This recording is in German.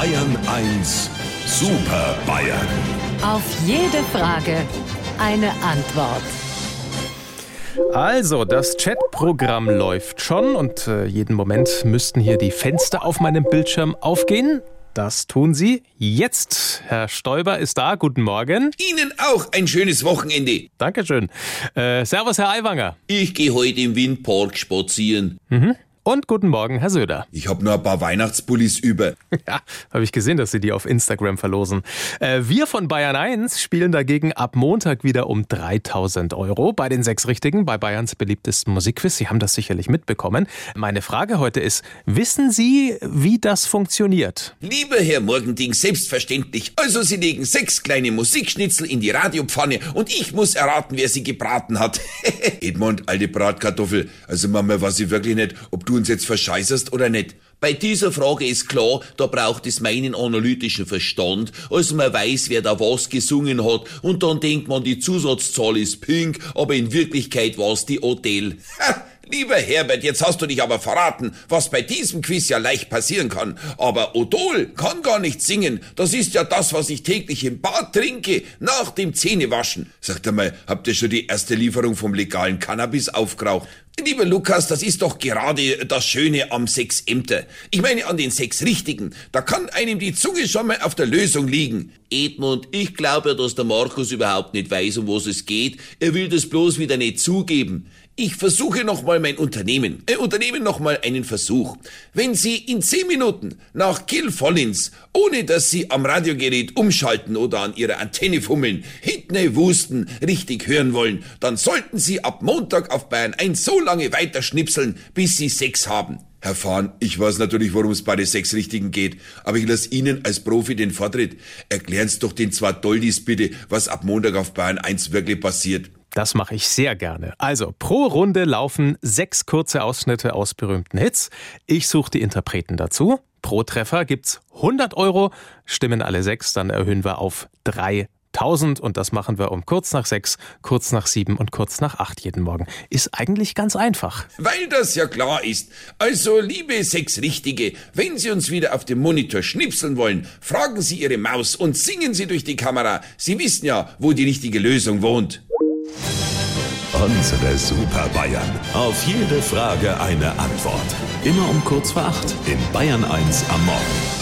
Bayern 1 Super Bayern. Auf jede Frage eine Antwort. Also, das Chatprogramm läuft schon und äh, jeden Moment müssten hier die Fenster auf meinem Bildschirm aufgehen. Das tun sie jetzt. Herr Stoiber ist da. Guten Morgen. Ihnen auch ein schönes Wochenende. Dankeschön. Äh, servus, Herr Aiwanger. Ich gehe heute im Windpark spazieren. Mhm. Und guten Morgen, Herr Söder. Ich habe nur ein paar Weihnachtspullis über. Ja, habe ich gesehen, dass Sie die auf Instagram verlosen. Äh, wir von Bayern 1 spielen dagegen ab Montag wieder um 3000 Euro bei den sechs Richtigen bei Bayerns beliebtesten Musikquiz. Sie haben das sicherlich mitbekommen. Meine Frage heute ist, wissen Sie, wie das funktioniert? Lieber Herr Morgending, selbstverständlich. Also Sie legen sechs kleine Musikschnitzel in die Radiopfanne und ich muss erraten, wer sie gebraten hat. Edmund, alte Bratkartoffel. Also Mama, weiß ich wirklich nicht, ob du uns jetzt verscheißerst oder nicht. Bei dieser Frage ist klar, da braucht es meinen analytischen Verstand, also man weiß, wer da was gesungen hat und dann denkt man, die Zusatzzahl ist pink, aber in Wirklichkeit war es die Odell. Ha! Lieber Herbert, jetzt hast du dich aber verraten, was bei diesem Quiz ja leicht passieren kann. Aber Odol kann gar nicht singen. Das ist ja das, was ich täglich im Bad trinke, nach dem Zähnewaschen. Sagt einmal, habt ihr schon die erste Lieferung vom legalen Cannabis aufgeraucht? Lieber Lukas, das ist doch gerade das Schöne am Sechs Ämter. Ich meine an den sechs Richtigen. Da kann einem die Zunge schon mal auf der Lösung liegen. Edmund, ich glaube dass der Markus überhaupt nicht weiß, um was es geht. Er will das bloß wieder nicht zugeben. Ich versuche nochmal mein Unternehmen. Äh, Unternehmen nochmal einen Versuch. Wenn Sie in zehn Minuten nach Kill Follins, ohne dass Sie am Radiogerät umschalten oder an Ihrer Antenne fummeln, Hitney Wusten richtig hören wollen, dann sollten Sie ab Montag auf Bayern 1 so lange weiter schnipseln, bis Sie sechs haben. Herr Fahn, ich weiß natürlich, worum es bei den sechs Richtigen geht, aber ich lasse Ihnen als Profi den Vortritt. Erklären Sie doch den zwei Doldis bitte, was ab Montag auf Bayern 1 wirklich passiert. Das mache ich sehr gerne. Also, pro Runde laufen sechs kurze Ausschnitte aus berühmten Hits. Ich suche die Interpreten dazu. Pro Treffer gibt's 100 Euro. Stimmen alle sechs, dann erhöhen wir auf 3000 und das machen wir um kurz nach sechs, kurz nach sieben und kurz nach acht jeden Morgen. Ist eigentlich ganz einfach. Weil das ja klar ist. Also, liebe sechs Richtige, wenn Sie uns wieder auf dem Monitor schnipseln wollen, fragen Sie Ihre Maus und singen Sie durch die Kamera. Sie wissen ja, wo die richtige Lösung wohnt. Unsere Super Bayern. Auf jede Frage eine Antwort. Immer um kurz vor acht in Bayern 1 am Morgen.